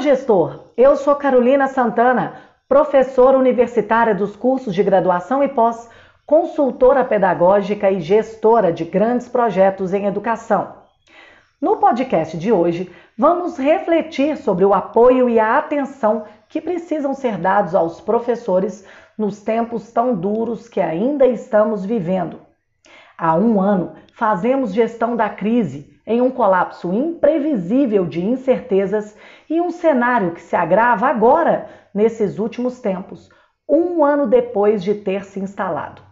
gestor! Eu sou Carolina Santana, professora universitária dos cursos de graduação e pós, consultora pedagógica e gestora de grandes projetos em educação. No podcast de hoje, vamos refletir sobre o apoio e a atenção que precisam ser dados aos professores nos tempos tão duros que ainda estamos vivendo. Há um ano, fazemos gestão da crise em um colapso imprevisível de incertezas e um cenário que se agrava agora, nesses últimos tempos, um ano depois de ter se instalado.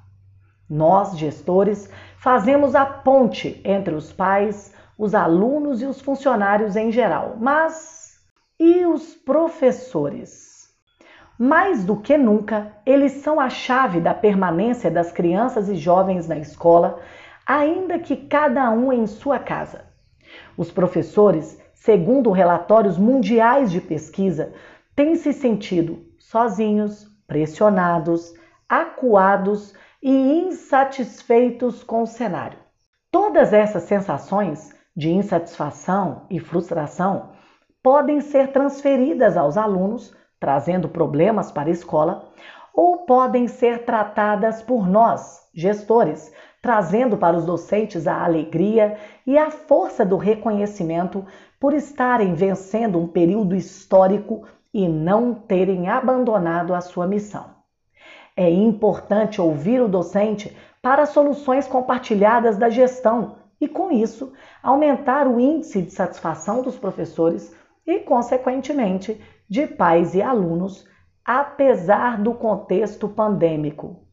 Nós, gestores, fazemos a ponte entre os pais, os alunos e os funcionários em geral. Mas e os professores? Mais do que nunca, eles são a chave da permanência das crianças e jovens na escola, ainda que cada um em sua casa. Os professores, segundo relatórios mundiais de pesquisa, têm se sentido sozinhos, pressionados, acuados e insatisfeitos com o cenário. Todas essas sensações de insatisfação e frustração podem ser transferidas aos alunos, trazendo problemas para a escola, ou podem ser tratadas por nós, gestores, trazendo para os docentes a alegria e a força do reconhecimento por estarem vencendo um período histórico e não terem abandonado a sua missão. É importante ouvir o docente para soluções compartilhadas da gestão e, com isso, aumentar o índice de satisfação dos professores e, consequentemente, de pais e alunos, apesar do contexto pandêmico.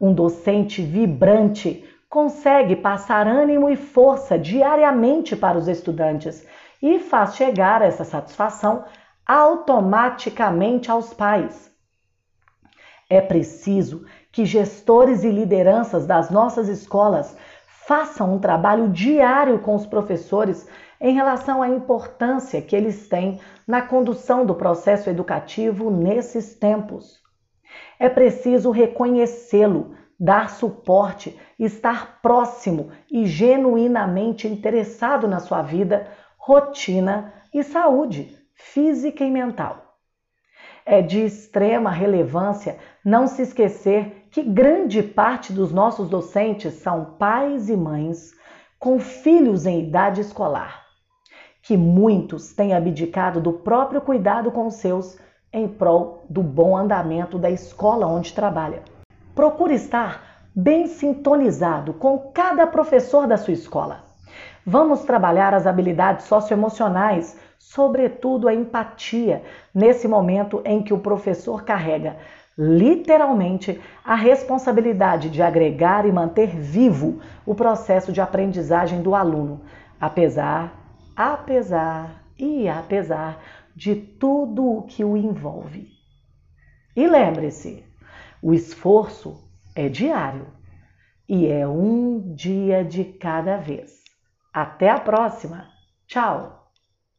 Um docente vibrante consegue passar ânimo e força diariamente para os estudantes e faz chegar essa satisfação automaticamente aos pais. É preciso que gestores e lideranças das nossas escolas façam um trabalho diário com os professores em relação à importância que eles têm na condução do processo educativo nesses tempos. É preciso reconhecê-lo, dar suporte, estar próximo e genuinamente interessado na sua vida, rotina e saúde física e mental. É de extrema relevância não se esquecer que grande parte dos nossos docentes são pais e mães com filhos em idade escolar, que muitos têm abdicado do próprio cuidado com os seus em prol do bom andamento da escola onde trabalha. Procure estar bem sintonizado com cada professor da sua escola. Vamos trabalhar as habilidades socioemocionais, sobretudo a empatia, nesse momento em que o professor carrega literalmente a responsabilidade de agregar e manter vivo o processo de aprendizagem do aluno, apesar, apesar e apesar de tudo o que o envolve. E lembre-se, o esforço é diário e é um dia de cada vez. Até a próxima! Tchau!